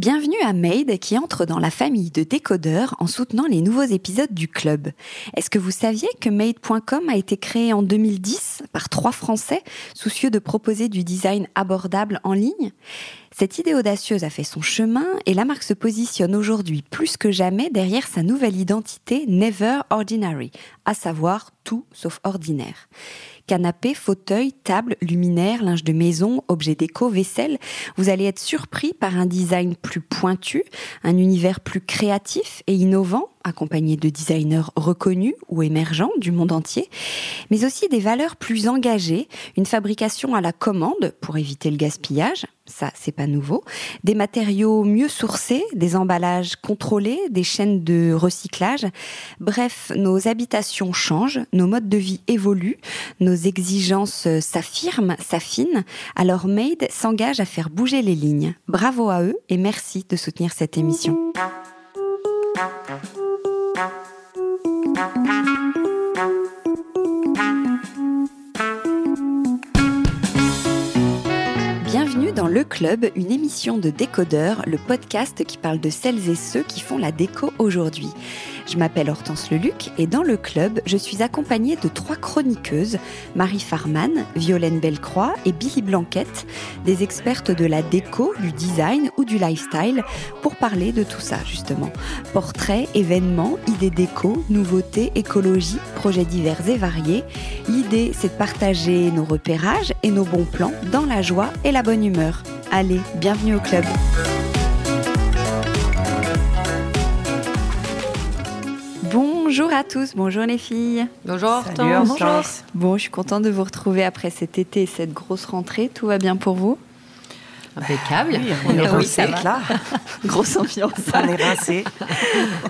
Bienvenue à Made qui entre dans la famille de décodeurs en soutenant les nouveaux épisodes du club. Est-ce que vous saviez que Made.com a été créé en 2010 par trois Français soucieux de proposer du design abordable en ligne? Cette idée audacieuse a fait son chemin et la marque se positionne aujourd'hui plus que jamais derrière sa nouvelle identité Never Ordinary, à savoir tout sauf ordinaire. Canapé, fauteuil, table, luminaire, linge de maison, objets déco, vaisselle, vous allez être surpris par un design plus pointu, un univers plus créatif et innovant, accompagné de designers reconnus ou émergents du monde entier, mais aussi des valeurs plus engagées, une fabrication à la commande pour éviter le gaspillage, ça c'est pas nouveau, des matériaux mieux sourcés, des emballages contrôlés, des chaînes de recyclage. Bref, nos habitations changent, nos modes de vie évoluent, nos exigences s'affirment, s'affinent. Alors Made s'engage à faire bouger les lignes. Bravo à eux et merci de soutenir cette émission. Bienvenue dans Le Club, une émission de décodeurs, le podcast qui parle de celles et ceux qui font la déco aujourd'hui. Je m'appelle Hortense Leluc et dans le club, je suis accompagnée de trois chroniqueuses, Marie Farman, Violaine Bellecroix et Billy Blanquette, des expertes de la déco, du design ou du lifestyle, pour parler de tout ça justement. Portraits, événements, idées déco, nouveautés, écologie, projets divers et variés. L'idée, c'est de partager nos repérages et nos bons plans dans la joie et la bonne humeur. Allez, bienvenue au club. Bonjour à tous, bonjour les filles. Bonjour Bonjour. Bon, je suis contente de vous retrouver après cet été et cette grosse rentrée. Tout va bien pour vous? Impeccable. Oui, on est rincé là. Grosse ambiance. On est rincé.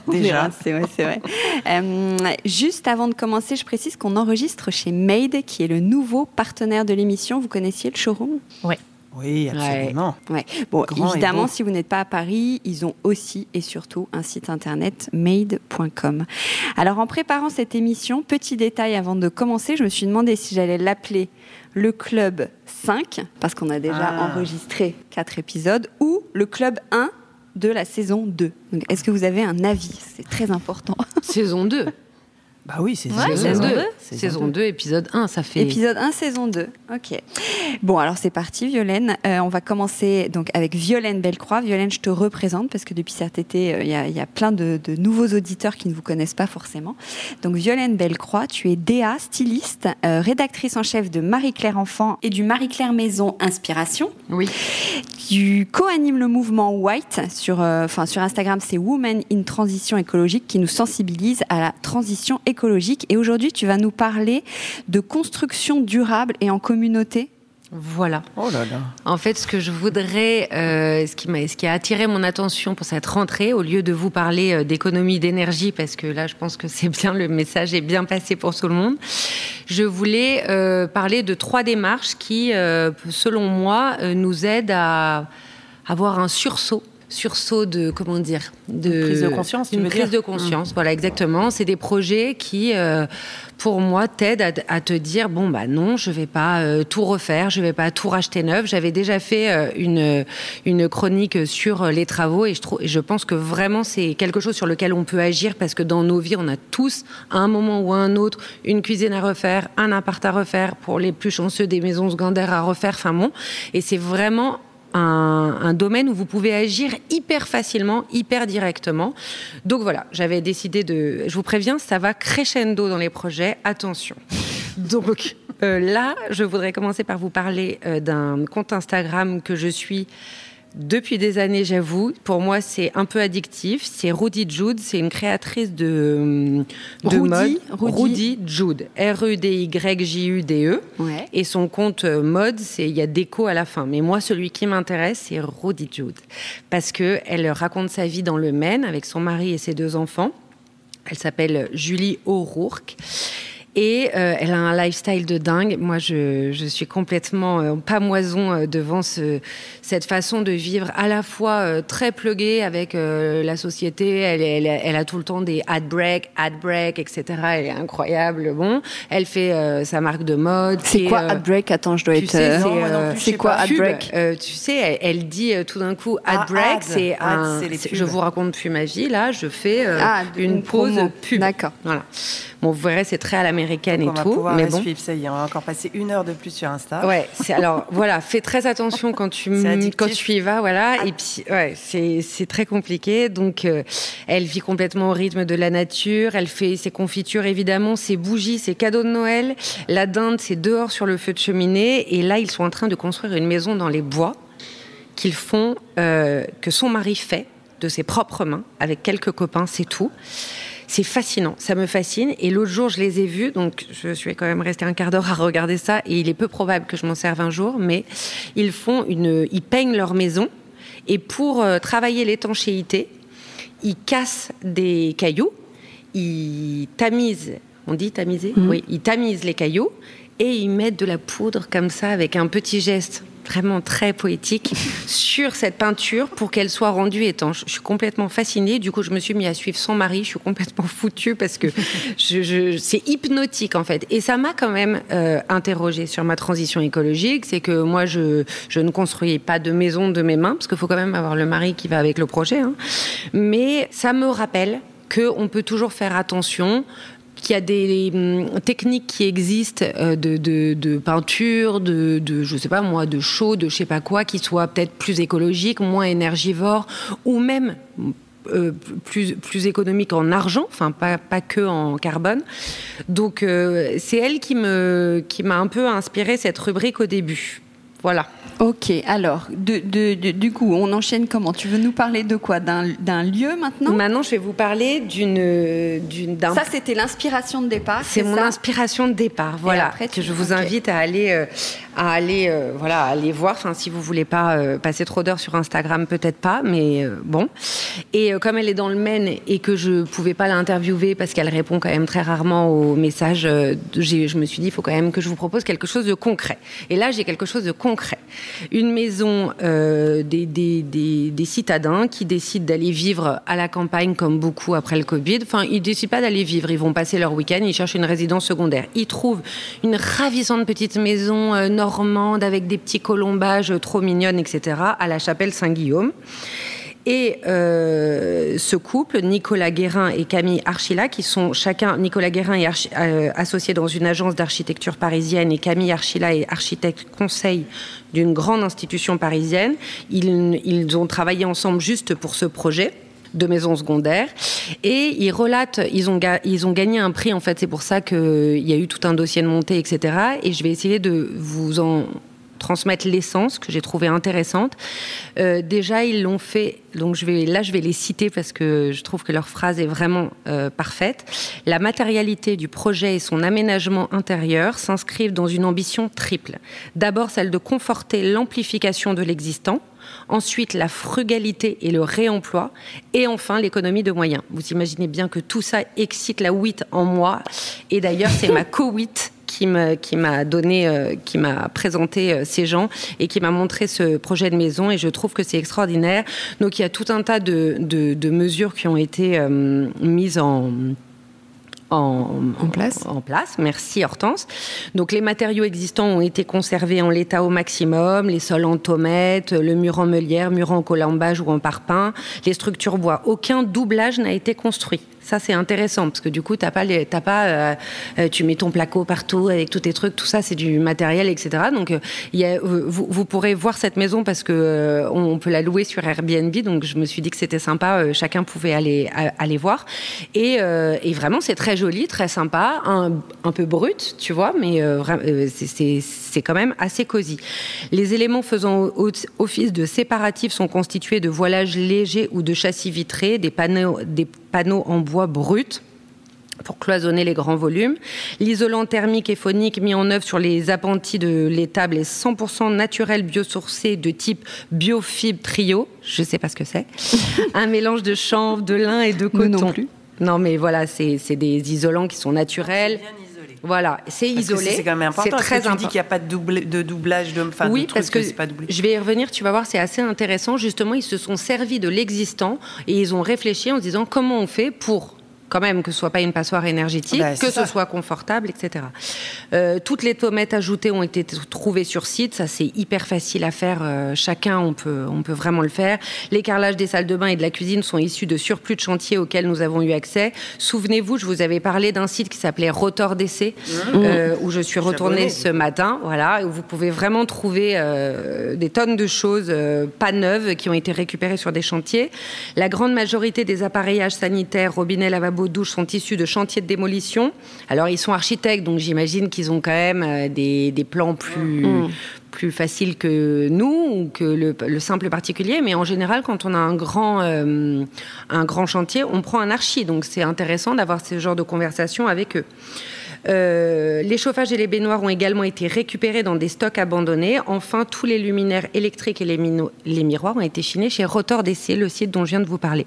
Déjà. C'est vrai, c'est vrai. Euh, juste avant de commencer, je précise qu'on enregistre chez Made, qui est le nouveau partenaire de l'émission. Vous connaissiez le showroom? Oui. Oui, absolument. Ouais. Bon, Grand évidemment, si vous n'êtes pas à Paris, ils ont aussi et surtout un site internet made.com. Alors, en préparant cette émission, petit détail avant de commencer, je me suis demandé si j'allais l'appeler le Club 5, parce qu'on a déjà Ah. enregistré quatre épisodes, ou le Club 1 de la saison 2. Donc, Est-ce que vous avez un avis? C'est très important. Saison 2. Bah oui, c'est Ouais, saison 2. Saison Saison 2, épisode 1, ça fait. Épisode 1, saison 2. Ok. Bon, alors c'est parti, Violaine. Euh, on va commencer donc avec Violaine Bellecroix. Violaine, je te représente parce que depuis cet été, euh, il y, a- il y a plein de, de nouveaux auditeurs qui ne vous connaissent pas forcément. Donc, Violaine Bellecroix, tu es DA, styliste, euh, rédactrice en chef de Marie-Claire Enfant et du Marie-Claire Maison Inspiration. Oui. Tu co-animes le mouvement White sur, euh, enfin, sur Instagram, c'est Women in Transition écologique qui nous sensibilise à la transition écologique. Et aujourd'hui, tu vas nous parler de construction durable et en communauté. Voilà. Oh là là. En fait, ce que je voudrais, euh, ce, qui m'a, ce qui a attiré mon attention pour cette rentrée, au lieu de vous parler euh, d'économie d'énergie, parce que là, je pense que c'est bien, le message est bien passé pour tout le monde, je voulais euh, parler de trois démarches qui, euh, selon moi, euh, nous aident à avoir un sursaut. Sursaut de comment dire de Une prise de conscience, une prise de conscience voilà exactement. C'est des projets qui euh, pour moi t'aident à, à te dire bon bah non je vais pas euh, tout refaire je vais pas tout racheter neuf. J'avais déjà fait euh, une une chronique sur les travaux et je trouve et je pense que vraiment c'est quelque chose sur lequel on peut agir parce que dans nos vies on a tous à un moment ou à un autre une cuisine à refaire un appart à refaire pour les plus chanceux des maisons secondaires à refaire. Enfin bon et c'est vraiment un, domaine où vous pouvez agir hyper facilement, hyper directement. Donc voilà, j'avais décidé de. Je vous préviens, ça va crescendo dans les projets. Attention. Donc euh, là, je voudrais commencer par vous parler euh, d'un compte Instagram que je suis. Depuis des années, j'avoue. Pour moi, c'est un peu addictif. C'est Rudy Jude. C'est une créatrice de, de Rudy, mode. Rudy. Rudy Jude. R-E-D-Y-J-U-D-E. Ouais. Et son compte euh, mode, c'est il y a déco à la fin. Mais moi, celui qui m'intéresse, c'est Rudy Jude, parce que elle raconte sa vie dans le Maine avec son mari et ses deux enfants. Elle s'appelle Julie O'Rourke. Et euh, elle a un lifestyle de dingue. Moi, je, je suis complètement euh, pas moison euh, devant ce, cette façon de vivre à la fois euh, très pluguée avec euh, la société. Elle, elle, elle, a tout le temps des ad break, ad break, etc. Elle est incroyable. Bon, elle fait euh, sa marque de mode. C'est quoi ad break? Attends, je dois être. sais, c'est, Non, moi non plus, je c'est sais quoi pas. ad break? Euh, tu sais, elle, elle dit euh, tout d'un coup ad Ah, break, ad. c'est Ad, un. c'est. Je vous raconte plus ma vie. Là, je fais euh, Ah, une, une pause promo. pub. D'accord. Voilà. Bon, vous verrez, c'est très à l'américaine On et va tout, pouvoir mais bon. suivre, ça y est, on va encore passer une heure de plus sur Insta. Ouais, c'est alors voilà, fais très attention quand tu quand tu y vas, voilà. Et puis ouais, c'est c'est très compliqué. Donc euh, elle vit complètement au rythme de la nature. Elle fait ses confitures évidemment, ses bougies, ses cadeaux de Noël. La dinde, c'est dehors sur le feu de cheminée. Et là, ils sont en train de construire une maison dans les bois qu'ils font, euh, que son mari fait de ses propres mains avec quelques copains, c'est tout. C'est fascinant, ça me fascine. Et l'autre jour, je les ai vus, donc je suis quand même restée un quart d'heure à regarder ça, et il est peu probable que je m'en serve un jour, mais ils font une, ils peignent leur maison, et pour euh, travailler l'étanchéité, ils cassent des cailloux, ils tamisent, on dit tamiser, oui, ils tamisent les cailloux, et ils mettent de la poudre comme ça avec un petit geste vraiment très poétique sur cette peinture pour qu'elle soit rendue étanche. Je suis complètement fascinée. Du coup, je me suis mis à suivre son mari. Je suis complètement foutue parce que je, je- c'est hypnotique en fait. Et ça m'a quand même euh, interrogée sur ma transition écologique. C'est que moi, je, je ne construis pas de maison de mes mains parce qu'il faut quand même avoir le mari qui va avec le projet. hein. Mais ça me rappelle qu'on peut toujours faire attention qu'il y a des hum, techniques qui existent euh, de, de, de peinture, de, de, je sais pas moi, de chaud, de je sais pas quoi, qui soient peut-être plus écologiques, moins énergivores, ou même euh, plus, plus économiques en argent, enfin pas, pas que en carbone. Donc euh, c'est elle qui me qui m'a un peu inspiré cette rubrique au début. Voilà. Ok, alors, de, de- de- du coup, on enchaîne comment? Tu veux nous parler de quoi? D'un lieu maintenant? Maintenant, je vais vous parler d'une d'une d'un Ça, c'était l'inspiration de départ. C'est mon inspiration de départ, voilà. après, que je vous invite à aller, euh, à aller, euh, voilà, aller voir. Enfin, si vous voulez pas euh, passer trop d'heures sur Instagram, peut-être pas, mais euh, bon. Et comme elle est dans le Maine et que je pouvais pas l'interviewer parce qu'elle répond quand même très rarement aux messages, je me suis dit, il faut quand même que je vous propose quelque chose de concret. Et là, j'ai quelque chose de concret. Une maison des, des, des, citadins qui décident d'aller vivre à la campagne comme beaucoup après le Covid. Enfin, ils décident pas d'aller vivre, ils vont passer leur week-end, ils cherchent une résidence secondaire. Ils trouvent une ravissante petite maison normande avec des petits colombages trop mignonnes, etc. à la chapelle Saint-Guillaume. Et euh, ce couple, Nicolas Guérin et Camille Archila, qui sont chacun, Nicolas Guérin est euh, associé dans une agence d'architecture parisienne et Camille Archila est architecte conseil d'une grande institution parisienne. Ils ont travaillé ensemble juste pour ce projet de maison secondaire et ils relatent ils ont ils ont gagné un prix en fait c'est pour ça que il y a eu tout un dossier de montée etc et je vais essayer de vous en transmettre l'essence que j'ai trouvé intéressante. Euh, déjà, ils l'ont fait. Donc, je vais là, je vais les citer parce que je trouve que leur phrase est vraiment euh, parfaite. La matérialité du projet et son aménagement intérieur s'inscrivent dans une ambition triple. D'abord, celle de conforter l'amplification de l'existant. Ensuite, la frugalité et le réemploi. Et enfin, l'économie de moyens. Vous imaginez bien que tout ça excite la WIT en moi. Et d'ailleurs, c'est ma co-WIT qui m'a donné, euh, qui m'a présenté euh, ces gens et qui m'a montré ce projet de maison. Et je trouve que c'est extraordinaire. Donc, il y a tout un tas de, de- de mesures qui ont été euh, mises en en, place. En place, merci Hortense. Donc les matériaux existants ont été conservés en l'état au maximum, les sols en tomate, le mur en meulière, mur en colombage ou en parpaing, les structures bois. Aucun doublage n'a été construit. Ça c'est intéressant parce que du coup t'as pas, les, pas, euh, euh, tu mets ton placo partout avec tous tes trucs, tout ça c'est du matériel, etc. Donc euh, y a, vous, vous pourrez voir cette maison parce que on peut la louer sur Airbnb. Donc je me suis dit que c'était sympa, chacun pouvait aller aller voir. Et, et vraiment c'est très joli, très sympa, un, un peu brut, tu vois, mais c'est- c'est quand même assez cosy. Les éléments faisant office de séparatifs sont constitués de voilages légers ou de châssis vitrés, des panneaux, des panneaux en bois brut pour cloisonner les grands volumes. L'isolant thermique et phonique mis en œuvre sur les appentis de l'étable est 100% naturel biosourcé de type biofibre trio. Je sais pas ce que c'est. Un mélange de chanvre, de lin et de coton. non plus. Non, mais voilà, c'est des isolants qui sont naturels. Bien. Voilà, c'est isolé. C'est quand même important. C'est très important. Tu dis qu'il n'y a pas de, double, de doublage de. oui, parce que, pas je vais y revenir. Tu vas voir, c'est assez intéressant. Justement, ils se sont servis de l'existant et ils ont réfléchi en se disant comment on fait pour quand même que ce soit pas une passoire énergétique, bah, que ce soit confortable, etc. Euh, toutes les tomates ajoutées ont été trouvées sur site, ça c'est hyper facile à faire. Euh, chacun, on peut, on peut vraiment le faire. Les carrelages des salles de bain et de la cuisine sont issus de surplus de chantiers auxquels nous avons eu accès. Souvenez-vous, je vous avais parlé d'un site qui s'appelait Rotor d'essai, mmh. euh, où je suis retournée ce matin, voilà, où vous pouvez vraiment trouver des tonnes de choses pas neuves qui ont été récupérées sur des chantiers. La grande majorité des appareillages sanitaires, robinets, lavabos douches sont issus de chantiers de démolition. Alors, ils sont architectes, donc j'imagine qu'ils ont quand même euh, des, plans plus, mm. plus faciles que nous ou que le, simple particulier. Mais en général, quand on a un grand, euh, un grand chantier, on prend un archi. Donc, c'est intéressant d'avoir ce genre de conversation avec eux. Euh, les chauffages et les baignoires ont également été récupérés dans des stocks abandonnés. Enfin, tous les luminaires électriques et les, miroirs ont été chinés chez Rotor DC, le site dont je viens de vous parler.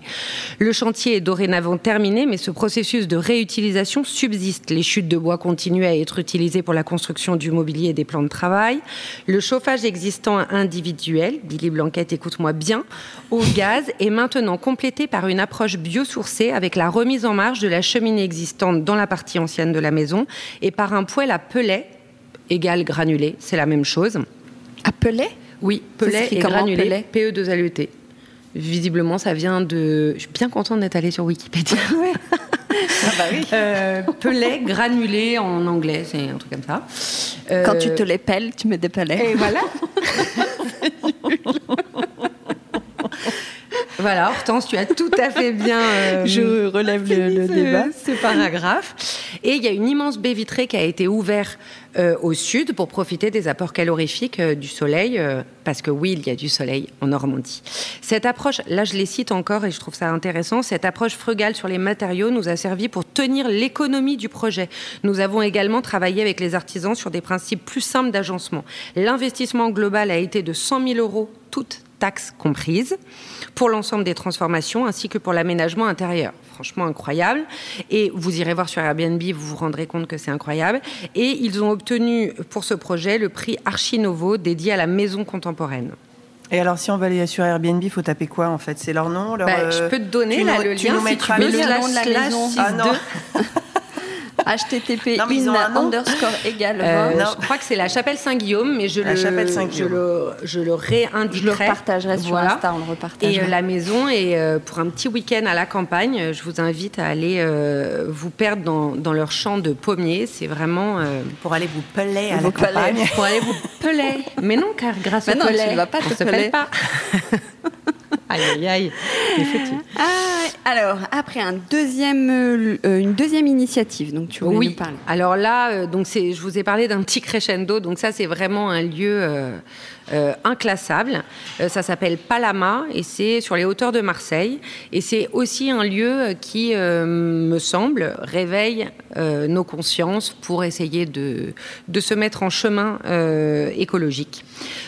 Le chantier est dorénavant terminé, mais ce processus de réutilisation subsiste. Les chutes de bois continuent à être utilisées pour la construction du mobilier et des plans de travail. Le chauffage existant individuel, Billy Blanquette, écoute-moi bien, au gaz est maintenant complété par une approche biosourcée avec la remise en marche de la cheminée existante dans la partie ancienne de la maison et par un poêle à pelet égal granulé, c'est la même chose. À pelet? Oui, pelet et granulé, PE2LET. Visiblement, ça vient de. Je suis bien contente d'être allée sur Wikipédia. ah bah oui. Euh, pelet granulé en anglais, c'est un truc comme ça. Quand tu te les pelles, tu mets des pelets. Et voilà. Voilà, Hortense, tu as tout à fait bien. Euh, Je relève le, débat. Ce paragraphe. Et il y a une immense baie vitrée qui a été ouverte euh, au sud pour profiter des apports calorifiques euh, du soleil, parce que oui, il y a du soleil en Normandie. Cette approche, là je les cite encore et je trouve ça intéressant, cette approche frugale sur les matériaux nous a servi pour tenir l'économie du projet. Nous avons également travaillé avec les artisans sur des principes plus simples d'agencement. L'investissement global a été de 100 000 euros, toutes taxes comprises pour l'ensemble des transformations ainsi que pour l'aménagement intérieur. Franchement incroyable. Et vous irez voir sur Airbnb, vous vous rendrez compte que c'est incroyable. Et ils ont obtenu pour ce projet le prix Archinovo dédié à la maison contemporaine. Et alors, si on va aller sur Airbnb, il faut taper quoi en fait? C'est leur nom leur, bah, Je peux te donner là, le lien. Si tu veux, le nom de la maison. Ah non. HTTP in underscore égal. Euh, je crois que c'est la chapelle Saint-Guillaume, mais je le, je le, je le réindiquerai. Je le partagerai sur Insta, on le. Et euh, la maison, et euh, pour un petit week-end à la campagne, je vous invite à aller vous perdre dans, dans leur champ de pommiers. C'est vraiment... pour aller vous peler à la campagne. Pour aller vous peler. Mais non, car grâce mais au non, tu ne vas pas te peler. pas. Aïe, aïe, aïe. Ah, alors, après un deuxième, euh, une deuxième initiative, donc tu voulais oui. nous parler. Alors là, euh, donc je vous ai parlé d'un petit crescendo. Donc ça, c'est vraiment un lieu euh, euh, inclassable. Euh, ça s'appelle Palama et c'est sur les hauteurs de Marseille. Et c'est aussi un lieu qui, euh, me semble, réveille nos consciences pour essayer de, de se mettre en chemin écologique.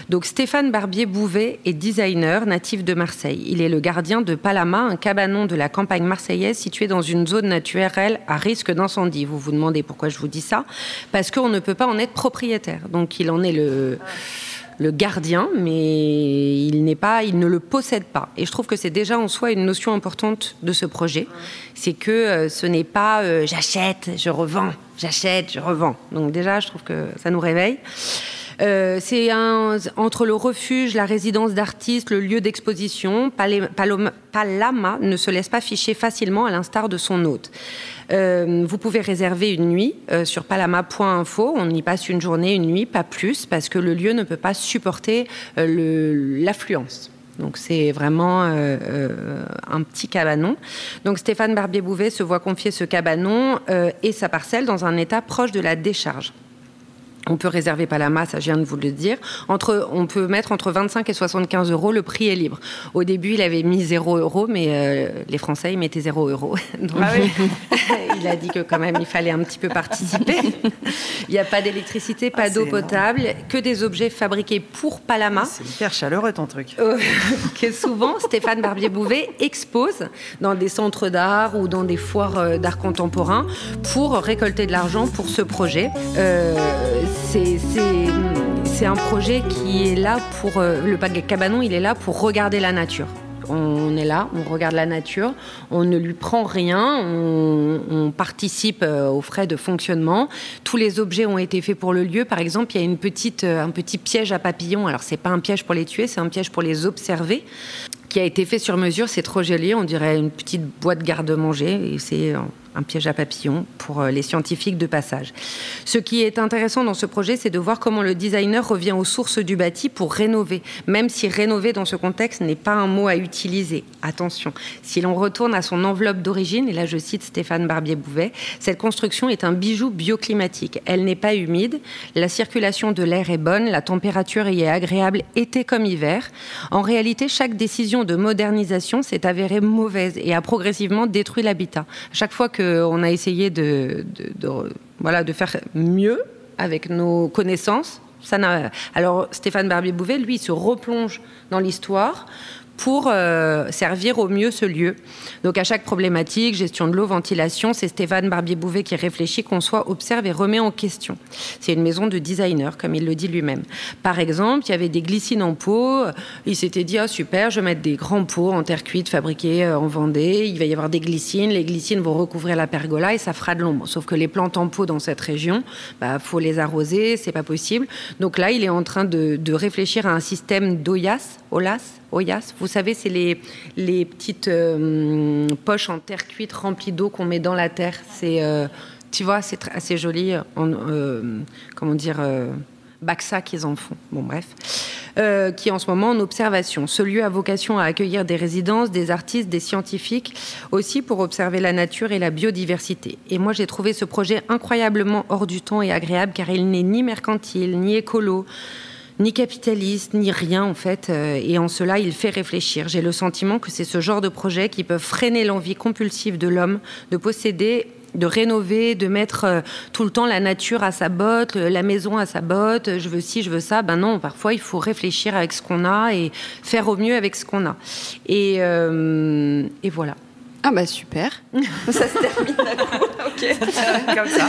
Donc Stéphane Barbier-Bouvet est designer natif de Marseille. Il est le gardien de Palama, un cabanon de la campagne marseillaise situé dans une zone naturelle à risque d'incendie. Vous vous demandez pourquoi je vous dis ça Parce qu'on ne peut pas en être propriétaire. Donc il en est le gardien, mais il n'est pas, il ne le possède pas. Et je trouve que c'est déjà en soi une notion importante de ce projet, c'est que euh, ce n'est pas euh, j'achète, je revends, j'achète, je revends. Donc déjà, je trouve que ça nous réveille. Euh, c'est entre le refuge, la résidence d'artistes, le lieu d'exposition. Palama ne se laisse pas ficher facilement à l'instar de son hôte. Euh, vous pouvez réserver une nuit euh, sur palama.info. On y passe une journée, une nuit, pas plus, parce que le lieu ne peut pas supporter l'affluence. Donc c'est vraiment un petit cabanon. Donc Stéphane Barbier-Bouvet se voit confier ce cabanon et sa parcelle dans un état proche de la décharge. On peut réserver Palama, ça je viens de vous le dire. Entre, on peut mettre entre 25 et 75 euros, le prix est libre. Au début, il avait mis 0 euros, mais euh, les Français, ils mettaient 0 euros. Donc, Ah oui. il a dit que quand même, il fallait un petit peu participer. il n'y a pas d'électricité, pas Ah, d'eau potable, que des objets fabriqués pour Palama. C'est hyper chaleureux ton truc. Euh, que souvent Stéphane Barbier-Bouvet expose dans des centres d'art ou dans des foires euh, d'art contemporain pour récolter de l'argent pour ce projet. Euh, c'est- un projet qui est là pour euh, le cabanon, il est là pour regarder la nature. On est là, on regarde la nature, on ne lui prend rien, on, participe euh, aux frais de fonctionnement. Tous les objets ont été faits pour le lieu. Par exemple, il y a une petite, euh, un petit piège à papillons. Alors, c'est pas un piège pour les tuer, c'est un piège pour les observer qui a été fait sur mesure. C'est trop joli. On dirait une petite boîte garde-manger. C'est un piège à papillons pour euh, les scientifiques de passage. Ce qui est intéressant dans ce projet, c'est de voir comment le designer revient aux sources du bâti pour rénover. Même si rénover dans ce contexte n'est pas un mot à utiliser. Attention. Si l'on retourne à son enveloppe d'origine, et là je cite Stéphane Barbier-Bouvet, cette construction est un bijou bioclimatique. Elle n'est pas humide. La circulation de l'air est bonne. La température y est agréable été comme hiver. En réalité, chaque décision de modernisation s'est avérée mauvaise et a progressivement détruit l'habitat. Chaque fois qu'on a essayé de, faire mieux avec nos connaissances. Alors Stéphane Barbier-Bouvet, lui, se replonge dans l'histoire pour euh, servir au mieux ce lieu. Donc à chaque problématique, gestion de l'eau, ventilation, c'est Stéphane Barbier-Bouvet qui réfléchit, conçoit, observe et remet en question. C'est une maison de designer, comme il le dit lui-même. Par exemple, il y avait des glycines en pot. Il s'était dit, ah super, je vais mettre des grands pots en terre cuite fabriqués euh, en Vendée. Il va y avoir des glycines. Les glycines vont recouvrir la pergola et ça fera de l'ombre. Sauf que les plantes en pot dans cette région, bah, faut les arroser, c'est pas possible. Donc là, il est en train de, de réfléchir à un système d'OIAS, OLAS, Vous savez, c'est les, petites euh, poches en terre cuite remplies d'eau qu'on met dans la terre. C'est, euh, tu vois, c'est assez joli. En, euh, comment dire euh, Baxa qu'ils en font. Bon, bref. Qui est en ce moment en observation. Ce lieu a vocation à accueillir des résidences, des artistes, des scientifiques, aussi pour observer la nature et la biodiversité. Et moi, j'ai trouvé ce projet incroyablement hors du temps et agréable car il n'est ni mercantile, ni écolo ni capitaliste, ni rien en fait. euh, Et en cela, il fait réfléchir. J'ai le sentiment que c'est ce genre de projet qui peuvent freiner l'envie compulsive de l'homme de posséder de rénover, de mettre euh, tout le temps la nature à sa botte, la maison à sa botte, je veux ci, je veux ça. Ben non, parfois il faut réfléchir avec ce qu'on a et faire au mieux avec ce qu'on a. Et, euh, et voilà. Ah bah super. ça se termine. Ok. Comme ça.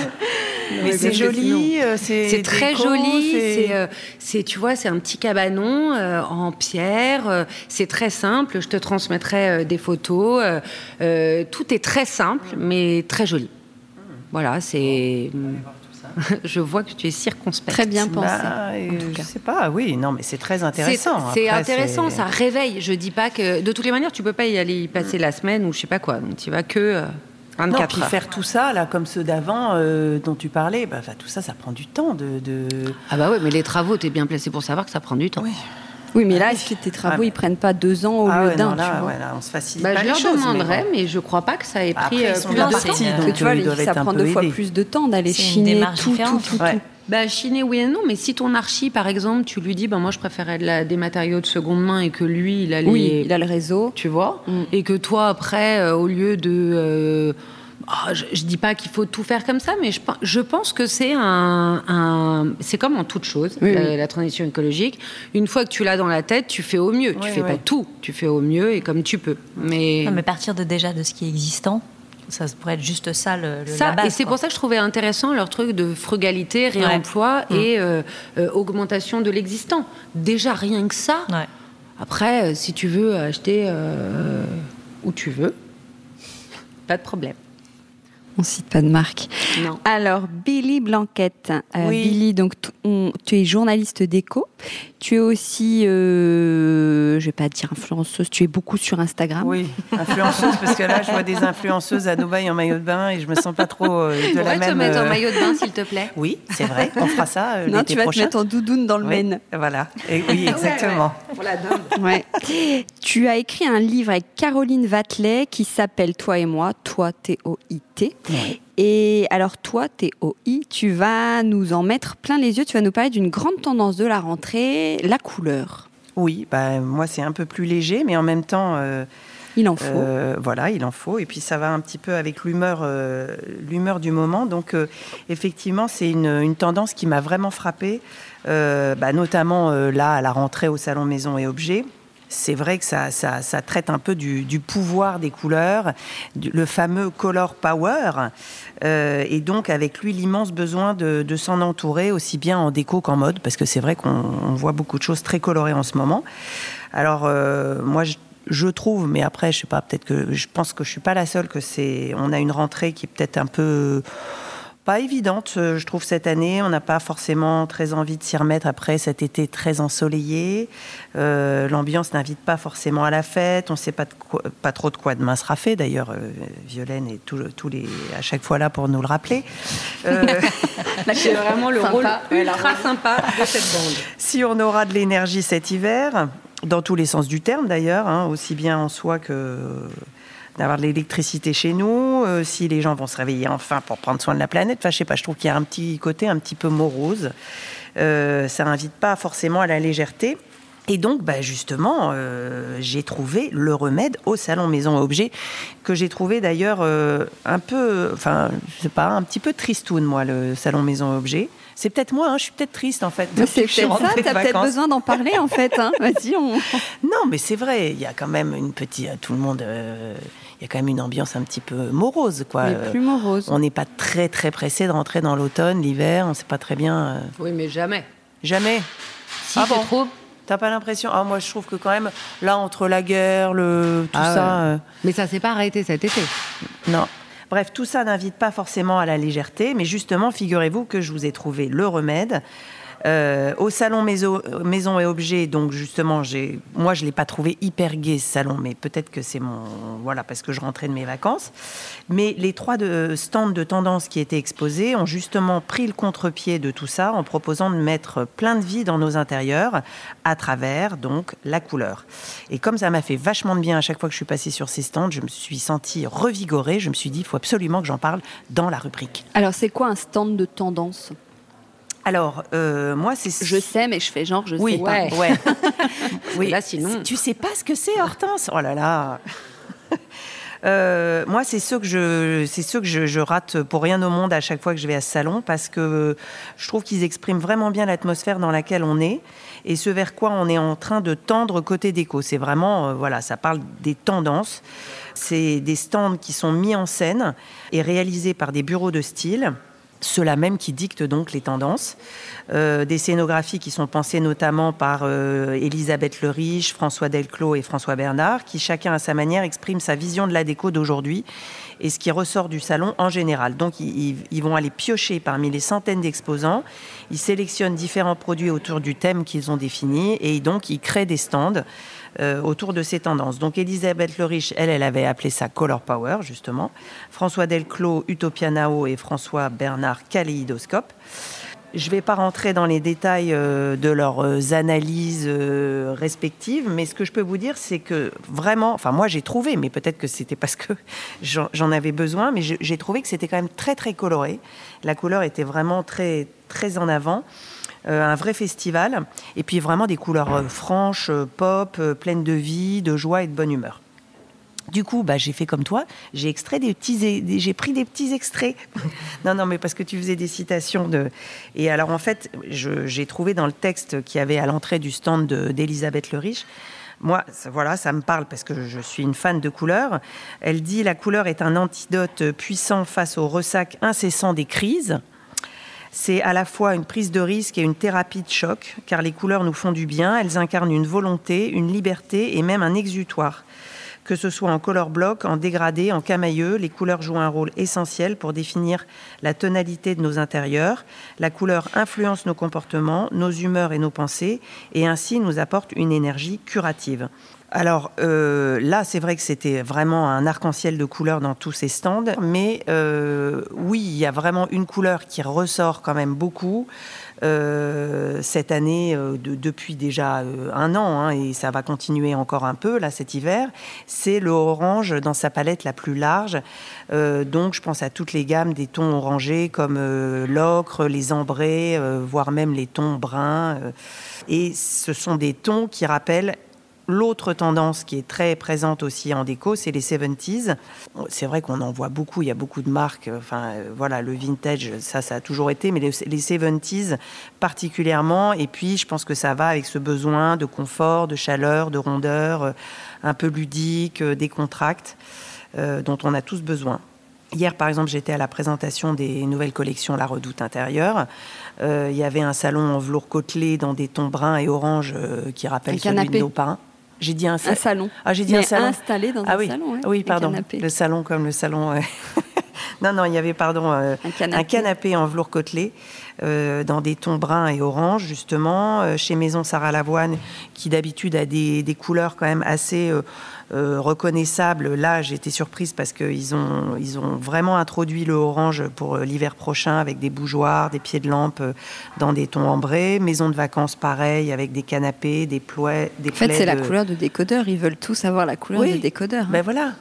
Mais Ouais, c'est que joli, euh, c'est très déco, joli. c'est- euh, c'est, tu vois, c'est un petit cabanon euh, en pierre. euh, c'est très simple. Je te transmettrai euh, des photos. euh, euh, tout est très simple, mais très joli. Voilà, c'est. Je vois que tu es circonspect. Très bien pensé. Bah, euh, en tout je sais pas, oui, non, mais c'est très intéressant. c'est intéressant, ça réveille. Je dis pas que de toutes les manières, tu peux pas y aller y passer la semaine ou je sais pas quoi. Donc tu vas que euh, Non, 24 puis heures. faire tout ça, là, comme ceux d'avant euh, dont tu parlais, bah, enfin, tout ça, ça prend du temps de. de- Ah bah ouais, mais les travaux, t'es bien placé pour savoir que ça prend du temps. Oui. Oui, mais là, est-ce que tes travaux, Ah, mais- ils prennent pas deux ans au Ah lieu ouais, d'un, non, là, tu ouais, on se facilite Bah, pas je les leur choses, mais mais, je crois pas que ça ait pris euh, plus de temps. Parce que tu vois, ça prend deux fois aidés. plus de temps d'aller chiner tout, tout, tout. Bah, chiner, oui et non, mais si ton archi, par exemple, tu lui dis, bah, moi, je préférais de la- des matériaux de seconde main et que lui, il a les. Oui, il a le réseau. Tu vois Mm. Et que toi, après, euh, au lieu de. euh, ah, je, je dis pas qu'il faut tout faire comme ça, mais je, je pense que c'est un, un- c'est comme en toute chose, Oui, la, oui. la transition écologique. Une fois que tu l'as dans la tête, tu fais au mieux. tu fais oui. pas tout, tu fais au mieux et comme tu peux. Mais, Non, mais partir de déjà de ce qui est existant, ça pourrait être juste ça le, le- ça, la base. et c'est pour ça que je trouvais intéressant leur truc de frugalité, réemploi Mm. et euh, euh, augmentation de l'existant. Déjà rien que ça. Ouais. Après, euh, si tu veux acheter euh, où tu veux, pas de problème. On cite pas de marque. Non. Alors, Billy Blanquette. Euh, Oui. Billy, donc on- tu es journaliste d'éco. Tu es aussi, euh, je vais pas dire influenceuse, tu es beaucoup sur Instagram. Oui, influenceuse, parce que là, je vois des influenceuses à Dubaï en maillot de bain et je me sens pas trop euh, de la Pourrais te même. mettre en euh, maillot de bain, s'il te plaît Oui, c'est vrai, on fera ça euh, non, tu vas prochain. te mettre en doudoune dans le Oui, Maine. Voilà, Et oui, exactement. Pour la dinde. Ouais. Tu as écrit un livre avec Caroline Vatelet qui s'appelle Toi et moi, Toi Et alors toi, T-O-I, tu vas nous en mettre plein les yeux, tu vas nous parler d'une grande tendance de la rentrée, la couleur. Oui, bah, moi c'est un peu plus léger, mais en même temps, euh, Il en faut. euh, voilà, il en faut. Et puis ça va un petit peu avec l'humeur, euh, l'humeur du moment. Donc effectivement, c'est une, une tendance qui m'a vraiment frappée, bah, notamment là à la rentrée au salon Maison et Objets. C'est vrai que ça, ça, traite un peu du, pouvoir des couleurs, le fameux color power, euh, et donc avec lui l'immense besoin de, s'en entourer aussi bien en déco qu'en mode, parce que c'est vrai qu'on on voit beaucoup de choses très colorées en ce moment. Alors euh, moi je, je trouve, mais après je sais pas, peut-être que je pense que je suis pas la seule que c'est, on a une rentrée qui est peut-être un peu pas évidente, euh, je trouve, cette année. On n'a pas forcément très envie de s'y remettre après cet été très ensoleillé. Euh, L'ambiance n'invite pas forcément à la fête. On ne sait pas, de quoi- pas trop de quoi demain sera fait. D'ailleurs, euh, Violaine est tout- tous les, à chaque fois là pour nous le rappeler. Euh, C'est vraiment le Sympa. rôle Ouais, ultra sympa de cette bande. si on aura de l'énergie cet hiver, dans tous les sens du terme d'ailleurs, hein, aussi bien en soi que d'avoir de l'électricité chez nous, euh, si les gens vont se réveiller enfin pour prendre soin de la planète, enfin je sais pas, je trouve qu'il y a un petit côté un petit peu morose. Euh, ça invite pas forcément à la légèreté. Et donc, bah, justement, euh, j'ai trouvé le remède au salon Maison Objet, que j'ai trouvé d'ailleurs euh, un peu, enfin, je sais pas, un petit peu tristoun, moi, le salon Maison Objet. C'est peut-être moi, hein, je suis peut-être triste en fait. C'est peut-être ça, t'as peut-être besoin d'en parler en fait. Hein. Vas-y, on... Non, mais c'est vrai, il y a quand même une petite. Tout le monde. euh, il y a quand même une ambiance un petit peu morose, quoi. Mais plus morose. On n'est pas très, très pressé de rentrer dans l'automne, l'hiver, on ne sait pas très bien. euh, Oui, mais jamais. jamais. Si, Ah bon trouves T'as pas l'impression? Ah, moi, je trouve que quand même, là, entre la guerre, le, tout Ah ça. ouais. euh, Mais ça s'est pas arrêté cet été. non. Bref, tout ça n'invite pas forcément à la légèreté, mais justement, figurez-vous que je vous ai trouvé le remède. Euh, au salon Maison, Maison et Objets, donc justement, moi je l'ai pas trouvé hyper gai ce salon, mais peut-être que c'est mon, voilà, parce que je rentrais de mes vacances. Mais les trois de, stands de tendance qui étaient exposés ont justement pris le contre-pied de tout ça en proposant de mettre plein de vie dans nos intérieurs à travers donc la couleur. Et comme ça m'a fait vachement de bien à chaque fois que je suis passée sur ces stands, je me suis sentie revigorée. Je me suis dit, il faut absolument que j'en parle dans la rubrique. Alors, c'est quoi un stand de tendance? Alors, euh, moi, c'est Je sais, mais je fais genre, je oui, sais pas. Ouais. ouais. oui. là, sinon- Tu sais pas ce que c'est, Hortense Oh là là Euh, moi, c'est ceux que je, c'est ceux que je, je rate pour rien au monde à chaque fois que je vais à ce salon parce que je trouve qu'ils expriment vraiment bien l'atmosphère dans laquelle on est et ce vers quoi on est en train de tendre côté déco. C'est vraiment, euh, voilà, ça parle des tendances. C'est des stands qui sont mis en scène et réalisés par des bureaux de style ceux-là même qui dictent donc les tendances. Euh, des scénographies qui sont pensées notamment par euh, Elisabeth Le Riche, François Delclos et François Bernard, qui chacun à sa manière exprime sa vision de la déco d'aujourd'hui et ce qui ressort du salon en général. Donc ils vont aller piocher parmi les centaines d'exposants, ils sélectionnent différents produits autour du thème qu'ils ont défini et donc ils créent des stands euh, autour de ces tendances. Donc Elisabeth Le Riche, elle, elle avait appelé ça Color Power, justement. François Delclos, Utopia Nao et François Bernard, Kaléidoscope. Je ne vais pas rentrer dans les détails euh, de leurs euh, analyses respectives, mais ce que je peux vous dire, c'est que vraiment, enfin moi j'ai trouvé, mais peut-être que c'était parce que j'en avais besoin, mais j'ai trouvé que c'était quand même très très coloré. La couleur était vraiment très très en avant. Euh, un vrai festival, et puis vraiment des couleurs euh, franches, euh, pop, pleines de vie, de joie et de bonne humeur. Du coup, bah, j'ai fait comme toi, j'ai extrait des petits, j'ai pris des petits extraits. non, non, mais parce que tu faisais des citations de. Et alors en fait, j'ai trouvé dans le texte qu'il y avait à l'entrée du stand de- d'Elisabeth Le Riche. Moi, ça- voilà, ça me parle parce que je suis une fan de couleurs. Elle dit la couleur est un antidote puissant face au ressac incessant des crises. C'est à la fois une prise de risque et une thérapie de choc, car les couleurs nous font du bien, elles incarnent une volonté, une liberté et même un exutoire. Que ce soit en color block, en dégradé, en camailleux, les couleurs jouent un rôle essentiel pour définir la tonalité de nos intérieurs. La couleur influence nos comportements, nos humeurs et nos pensées, et ainsi nous apporte une énergie curative. Alors euh, là, c'est vrai que c'était vraiment un arc-en-ciel de couleurs dans tous ces stands, mais euh, oui, il y a vraiment une couleur qui ressort quand même beaucoup. Euh, cette année, depuis déjà un an, hein, et ça va continuer encore un peu là cet hiver, c'est le orange dans sa palette la plus large. donc je pense à toutes les gammes des tons orangés comme l'ocre, les ambrés, voire même les tons bruns. et ce sont des tons qui rappellent L'autre tendance qui est très présente aussi en déco, c'est les 70s. C'est vrai qu'on en voit beaucoup, il y a beaucoup de marques. Enfin, euh, voilà, le vintage, ça, ça a toujours été, mais les, 70s particulièrement. Et puis, je pense que ça va avec ce besoin de confort, de chaleur, de rondeur, euh, un peu ludique, euh, décontracte, dont on a tous besoin. Hier, par exemple, j'étais à la présentation des nouvelles collections La Redoute intérieure. il y avait un salon en velours côtelé dans des tons bruns et orange qui rappellent celui de nos. J'ai dit un, salon. Ah, j'ai dit un salon. Installé dans ah, un oui. salon. Oui, pardon. Le salon comme le salon. non, non, il y avait pardon euh, un, canapé. en velours côtelé euh, dans des tons bruns et orange justement euh, chez Maison Sarah Lavoine qui d'habitude a des, des, couleurs quand même assez euh, reconnaissable. Là, j'ai été surprise parce qu'ils ont, ils ont vraiment introduit le orange pour euh, l'hiver prochain avec des bougeoirs, des pieds de lampe euh, dans des tons ambrés. Maison de vacances, pareil, avec des canapés, des ploies. Des en fait, c'est la couleur de décodeur. Ils veulent tous avoir la couleur de décodeur. Ben voilà.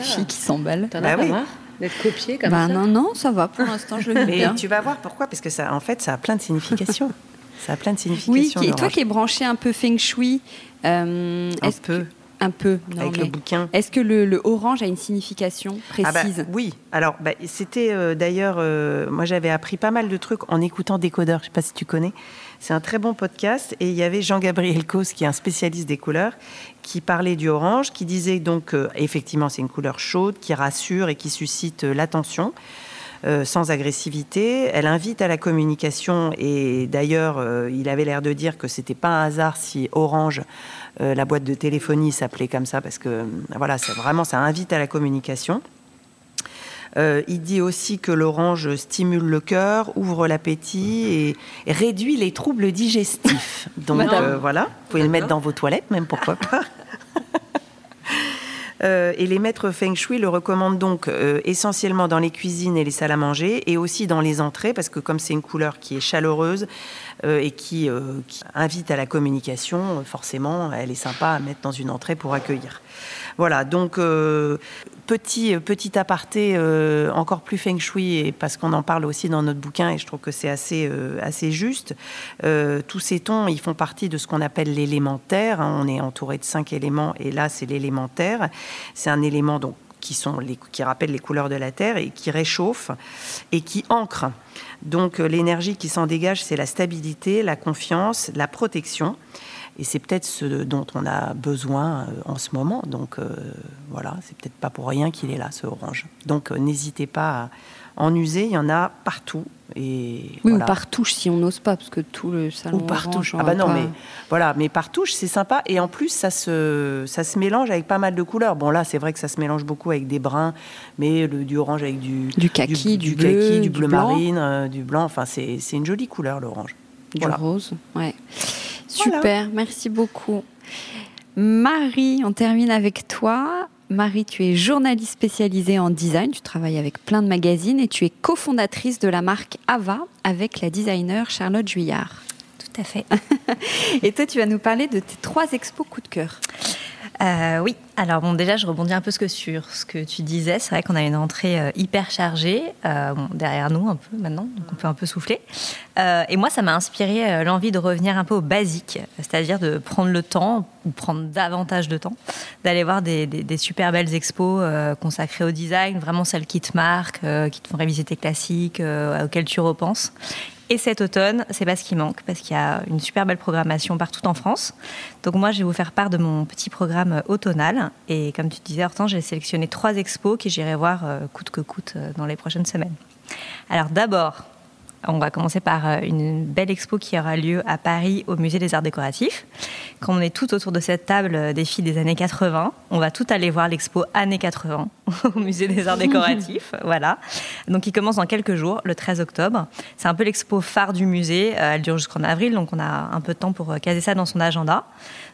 Filles qui s'emballent. T'en as bah pas d'être copié comme bah ça Non, non, ça va. Pour l'instant, je le Mais tu vas voir pourquoi Parce que ça, en fait, ça a plein de significations. Ça a plein de significations. Oui, et toi qui es branché un peu feng shui, un peu. Un peu, avec le bouquin. Est-ce que le, orange a une signification ah bah, précise? Oui. Alors, bah, c'était euh, d'ailleurs, euh, moi j'avais appris pas mal de trucs en écoutant Décodeur. Je ne sais pas si tu connais. C'est un très bon podcast. Et il y avait Jean-Gabriel Cos, qui est un spécialiste des couleurs, qui parlait du orange, qui disait donc, effectivement, c'est une couleur chaude, qui rassure et qui suscite euh, sans agressivité. Elle invite à la communication et d'ailleurs, il avait l'air de dire que c'était pas un hasard si Orange euh, la boîte de téléphonie s'appelait comme ça parce que euh, voilà, c'est vraiment ça invite à la communication. Euh, il dit aussi que l'orange stimule le cœur, ouvre l'appétit et, réduit les troubles digestifs. Donc voilà, vous pouvez le mettre dans vos toilettes, même pourquoi pas. et les maîtres feng shui le recommandent donc essentiellement dans les cuisines et les salles à manger et aussi dans les entrées parce que comme c'est une couleur qui est chaleureuse, euh, et qui, euh, qui, invite à la communication, forcément, elle est sympa à mettre dans une entrée pour accueillir. Voilà, donc euh, petit, petit aparté encore plus feng shui, et parce qu'on en parle aussi dans notre bouquin, et je trouve que c'est assez, assez juste. tous ces tons, ils font partie de ce qu'on appelle l'élémentaire. Hein. on est entouré de cinq éléments, et là, c'est l'élémentaire. C'est un élément donc qui, sont qui rappellent les couleurs de la Terre et qui réchauffe et qui ancre. Donc euh, l'énergie qui s'en dégage, c'est la stabilité, la confiance, la protection. Et c'est peut-être ce dont on a besoin euh, en ce moment. Donc euh, voilà, c'est peut-être pas pour rien qu'il est là, ce orange. Donc n'hésitez pas à en user, il y en a partout. Et oui, ou par touche si on n'ose pas, parce que tout le salon. Ou par touche. Ah bah non, mais voilà, mais par touche, c'est sympa. Et en plus, ça se, ça se mélange avec pas mal de couleurs. Bon, là, c'est vrai que ça se mélange beaucoup avec des bruns, mais le, du orange avec du. Du kaki, du, bleu, du bleu marine, euh, du blanc. Enfin, c'est une jolie couleur, l'orange. Du rose, ouais. Super, merci beaucoup. Marie, on termine avec toi. Marie, tu es journaliste spécialisée en design, tu travailles avec plein de magazines et tu es cofondatrice de la marque Ava avec la designer Charlotte Juillard. Tout à fait. et toi, tu vas nous parler de tes trois expos coup de cœur. Euh, oui, alors bon, déjà, je rebondis un peu sur ce que tu disais. C'est vrai qu'on a une entrée euh, hyper chargée euh, derrière nous un peu maintenant, donc on peut un peu souffler. et moi, ça m'a inspiré l'envie de revenir un peu au basique, c'est-à-dire de prendre le temps, ou prendre davantage de temps, d'aller voir des, des, super belles expos consacrées au design, vraiment celles qui te marquent, qui te font réviser tes classiques, auxquelles tu repenses. Et cet automne, c'est pas ce qui manque, parce qu'il y a une super belle programmation partout en France. Donc moi, je vais vous faire part de mon petit programme automnal. Et comme tu disais, Hortense, j'ai sélectionné trois expos que j'irai voir euh, coûte que coûte euh, dans les prochaines semaines. Alors d'abord, on va commencer par euh, une belle expo qui aura lieu à Paris au Musée des Arts Décoratifs. Quand on est tout autour de cette table des filles des années 80, on va tout aller voir l'expo années 80. au musée des arts décoratifs. voilà. Donc il commence dans quelques jours, le 13 octobre. C'est un peu l'expo phare du musée. Euh, elle dure jusqu'en avril, donc on a un peu de temps pour caser ça dans son agenda.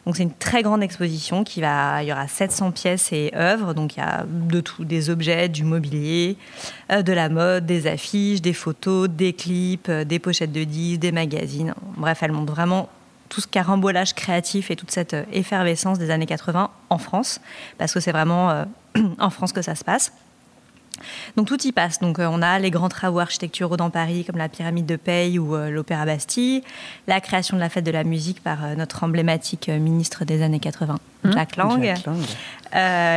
Donc c'est une très grande exposition qui va, il y aura 700 pièces et œuvres, donc il y a de tout, des objets, du mobilier, de la mode, des affiches, des photos, des clips, des pochettes de disques, des magazines. Bref, elle montre vraiment tout ce carambolage créatif et toute cette euh, effervescence des années 80 en France, parce que c'est vraiment euh, en France que ça se passe. Donc tout y passe. Donc euh, on a les grands travaux architecturaux dans Paris, comme la pyramide de Paye ou l'Opéra Bastille, la création de la fête de la musique par notre emblématique ministre des années 80, mmh. Jacques Lang,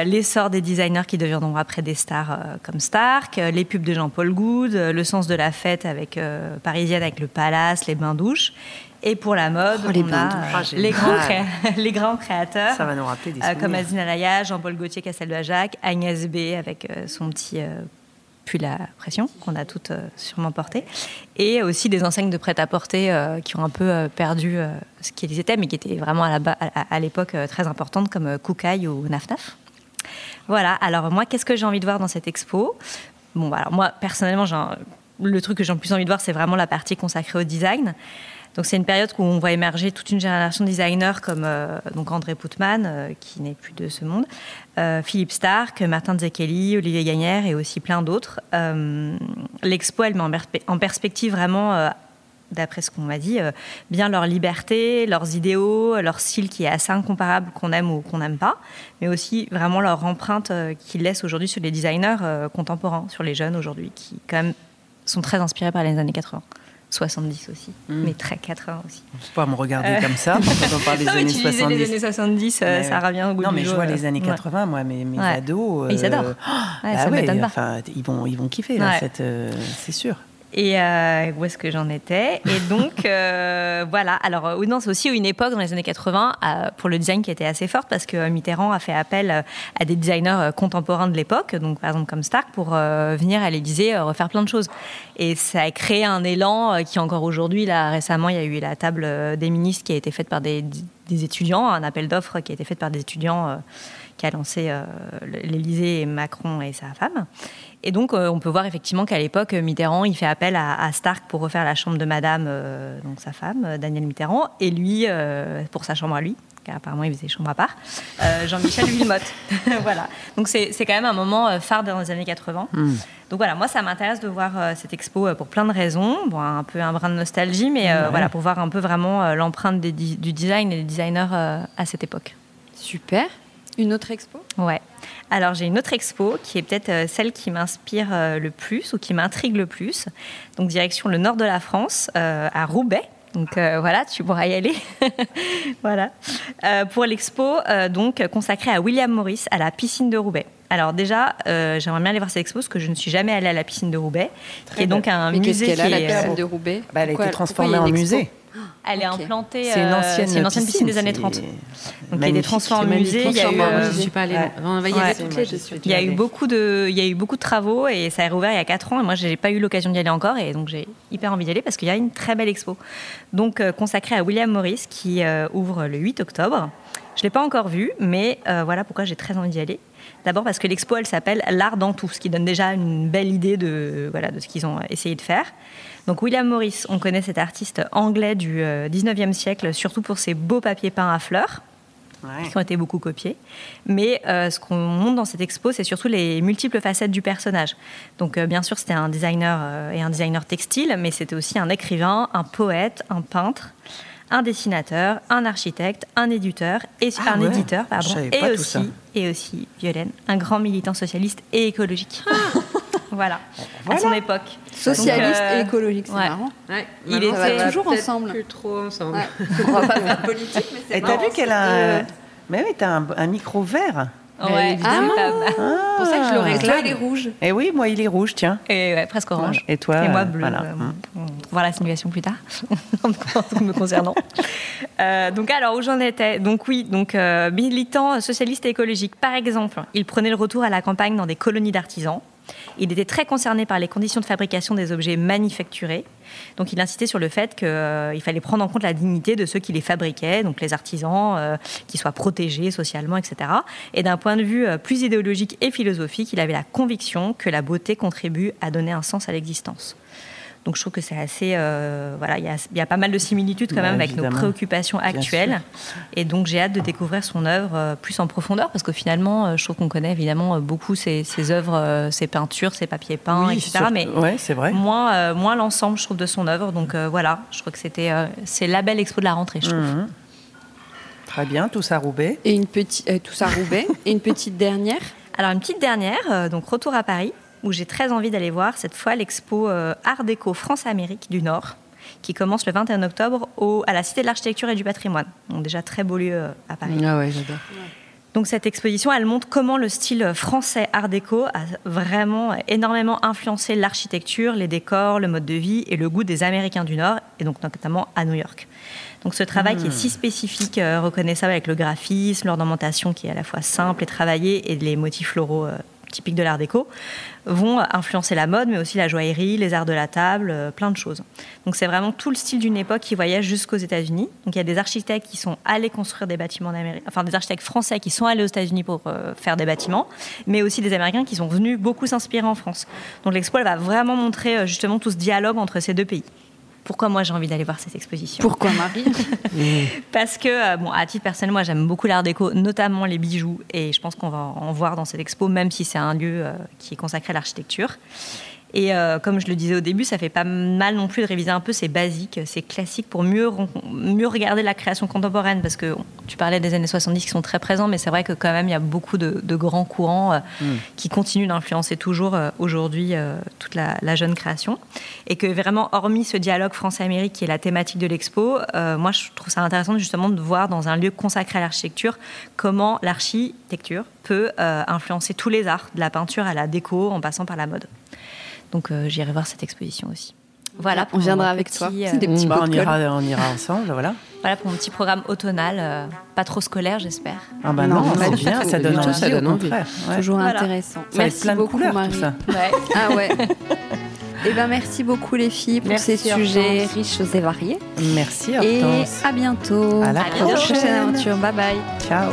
l'essor des designers qui deviendront après des stars comme Stark, les pubs de Jean-Paul Goud, le sens de la fête avec parisienne avec le Palace, les bains douches, et pour la mode, oh, les on a ah, les, grands les grands créateurs. Ça va nous rappeler des euh, Comme Azine Alaya, Jean-Paul Gaultier, Castel de Jacques, Agnès B avec euh, son petit euh, pull à pression qu'on a toutes sûrement porté. Et aussi des enseignes de prêt-à-porter qui ont un peu perdu ce qu'ils étaient, mais qui étaient vraiment à l'époque très importantes, comme Koukaï ou Naf Naf. Voilà, alors moi, qu'est-ce que j'ai envie de voir dans cette expo? Bon, bah, alors moi, personnellement, le truc que j'ai le plus envie de voir, c'est vraiment la partie consacrée au design. Donc c'est une période où on voit émerger toute une génération de designers comme euh, donc André Poutman, euh, qui n'est plus de ce monde, euh, Philippe Stark, Martin Zekeli, Olivier Gagnère et aussi plein d'autres. L'expo, elle met en, perspective vraiment d'après ce qu'on m'a dit, bien leur liberté, leurs idéaux, leur style qui est assez incomparable qu'on aime ou qu'on n'aime pas, mais aussi vraiment leur empreinte qu'ils laissent aujourd'hui sur les designers contemporains, sur les jeunes aujourd'hui, qui quand même sont très inspirés par les années 80. 70 aussi, hmm. mais très 80 aussi. Je ne pas me regarder comme ça quand on parle des années 70. les années 70, euh, ça revient au goût Non, mais je vois les années 80, moi, mes, mes ados. ils adorent. Euh, ah ça m'étonne pas. Enfin, ils vont, ils vont kiffer, là, euh, c'est sûr. Et euh, où est-ce que j'en étais Et donc, euh, voilà. Alors, euh, non, c'est aussi une époque dans les années 80 pour le design qui était assez forte parce que Mitterrand a fait appel à des designers contemporains de l'époque, donc par exemple comme Stark, pour venir à l'Élysée refaire plein de choses. Et ça a créé un élan qui, encore aujourd'hui, là, récemment, il y a eu la table des ministres qui a été faite par des, des étudiants, un appel d'offres qui a été fait par des étudiants qui a lancé l'Élysée, Macron et sa femme. Et donc, euh, on peut voir effectivement qu'à l'époque, Mitterrand, il fait appel à, Stark pour refaire la chambre de Madame, euh, donc sa femme, euh, Danielle Mitterrand, et lui, pour sa chambre à lui, car apparemment il faisait chambre à part, Jean-Michel Villemotte. voilà. Donc, c'est quand même un moment phare dans les années 80. Hmm. Donc voilà, moi, ça m'intéresse de voir cette expo pour plein de raisons. Bon, un peu un brin de nostalgie, mais voilà, pour voir un peu vraiment l'empreinte du design et des designers à cette époque. Super. Une autre expo? Ouais. Alors j'ai une autre expo qui est peut-être euh, celle qui m'inspire euh, le plus ou qui m'intrigue le plus. Donc direction le nord de la France, euh, à Roubaix. Donc voilà, tu pourras y aller. voilà. pour l'expo donc consacrée à William Morris à la piscine de Roubaix. Alors déjà, j'aimerais bien aller voir cette expo parce que je ne suis jamais allée à la piscine de Roubaix, qui est donc un musée. Qu'est-ce qu'elle a la piscine de Roubaix? Bah, Elle a été transformée en musée. Elle est implantée. C'est une ancienne, piscine, des années 30. Donc il y a des transformés en musée. Il y a eu, euh, je suis pas allée. On va y aller toutes les. Il y a eu beaucoup de, il y a eu beaucoup de travaux et ça a rouvert il y a 4 ans. Et moi, j'ai pas eu l'occasion d'y aller encore et donc j'ai hyper envie d'y aller parce qu'il y a une très belle expo. Donc euh, consacrée à William Morris qui euh, ouvre le 8 octobre. Je l'ai pas encore vue, mais voilà pourquoi j'ai très envie d'y aller. D'abord parce que l'expo, elle s'appelle L'art dans tout, ce qui donne déjà une belle idée de, voilà, de ce qu'ils ont essayé de faire. Donc William Morris, on connaît cet artiste anglais du 19e euh, siècle, surtout pour ses beaux papiers peints à fleurs. qui ont été beaucoup copiés. Mais euh, ce qu'on montre dans cette expo, c'est surtout les multiples facettes du personnage. Donc, euh, bien sûr, c'était un designer et un designer textile, mais c'était aussi un écrivain, un poète, un peintre, un dessinateur, un architecte, un éditeur et ah un éditeur, pardon, et aussi, et aussi Violaine, un grand militant socialiste et écologique. Ah. Voilà, à son époque. Socialiste et euh, écologique, c'est marrant. Il était toujours ensemble. Plus trop ensemble. On va pas faire politique, mais c'est Et t'as vu qu'elle a. Mais oui, t'as un, un micro vert. Ouais, évidemment. Ah, pour ça que je le réclame. il est rouge? Et eh oui, moi, il est rouge, tiens. Et ouais, presque orange. Et toi Et moi, bleu. Voilà. Euh, on voir la simulation plus tard, me concernant. Euh, donc, alors, où j'en étais? Donc, oui, donc, euh, militant socialiste et écologique. Par exemple, il prenait le retour à la campagne dans des colonies d'artisans. Il était très concerné par les conditions de fabrication des objets manufacturés. Donc il insistait sur le fait qu'il euh, fallait prendre en compte la dignité de ceux qui les fabriquaient, donc les artisans, euh, qui soient protégés socialement, etc. Et d'un point de vue euh, plus idéologique et philosophique, il avait la conviction que la beauté contribue à donner un sens à l'existence. Donc je trouve que c'est assez, euh, voilà, il y, a, pas mal de similitudes quand même avec nos préoccupations actuelles. Et donc j'ai hâte de découvrir son œuvre euh, plus en profondeur parce que finalement, euh, je trouve qu'on connaît évidemment beaucoup ses, œuvres, ses peintures, ses papiers peints, etc. Mais c'est vrai. moins, moins l'ensemble, je trouve, de son œuvre. Donc voilà, je crois que c'était, c'est la belle expo de la rentrée, je trouve. Mhm. Très bien, tout ça Roubaix. Et une petite, tout ça Roubaix. et une petite dernière. Alors une petite dernière, donc retour à Paris où j'ai très envie d'aller voir cette fois l'expo euh, Art déco France-Amérique du Nord, qui commence le 21 octobre au, à la Cité de l'Architecture et du Patrimoine. Donc déjà très beau lieu euh, à Paris. Ah ouais, j'adore. Donc cette exposition, elle montre comment le style français Art déco a vraiment énormément influencé l'architecture, les décors, le mode de vie et le goût des Américains du Nord, et donc notamment à New York. Donc ce travail qui est si hmm. spécifique, euh, reconnaissable avec le graphisme, l'ornementation qui est à la fois simple et travaillée, et les motifs floraux typiques de l'art déco, vont influencer la mode, mais aussi la joaillerie, les arts de la table, euh, plein de choses. Donc c'est vraiment tout le style d'une époque qui voyage jusqu'aux États-Unis. Donc il y a des architectes qui sont allés construire des bâtiments d'Amérique, enfin des architectes français qui sont allés aux États-Unis pour euh, faire des bâtiments, mais aussi des Américains qui sont venus beaucoup s'inspirer en France. Donc l'expo va vraiment montrer euh, justement tout ce dialogue entre ces deux pays pourquoi moi j'ai envie d'aller voir cette exposition. Pourquoi Marie Parce que, euh, bon, à titre personnel, moi j'aime beaucoup l'art déco, notamment les bijoux, et je pense qu'on va en voir dans cette expo, même si c'est un lieu euh, qui est consacré à l'architecture. Et euh, comme je le disais au début, ça fait pas mal non plus de réviser un peu ces basiques, ces classiques pour mieux, mieux regarder la création contemporaine. Parce que tu parlais des années 70 qui sont très présents, mais c'est vrai que quand même, il y a beaucoup de, grands courants euh, mm. qui continuent d'influencer toujours euh, aujourd'hui toute la, jeune création. Et que vraiment, hormis ce dialogue France-Amérique qui est la thématique de l'expo, moi je trouve ça intéressant justement de voir dans un lieu consacré à l'architecture comment l'architecture peut influencer tous les arts, de la peinture à la déco en passant par la mode. Donc euh, j'irai voir cette exposition aussi. Voilà, on viendra avec toi. Euh, des petits bah, on, ira, on ira ensemble, voilà. Voilà pour mon petit programme automnal, euh, pas trop scolaire, j'espère. Ah bah non, c'est bien, ça donne envie, ça donne envie. Toujours intéressant. Ça merci plein beaucoup, de couleurs, Marie. Tout ça. ah ouais. Eh ben merci beaucoup les filles pour ces sujets riches et variés. Merci Hortense. Et à bientôt. À la prochaine aventure. Bye bye. Ciao.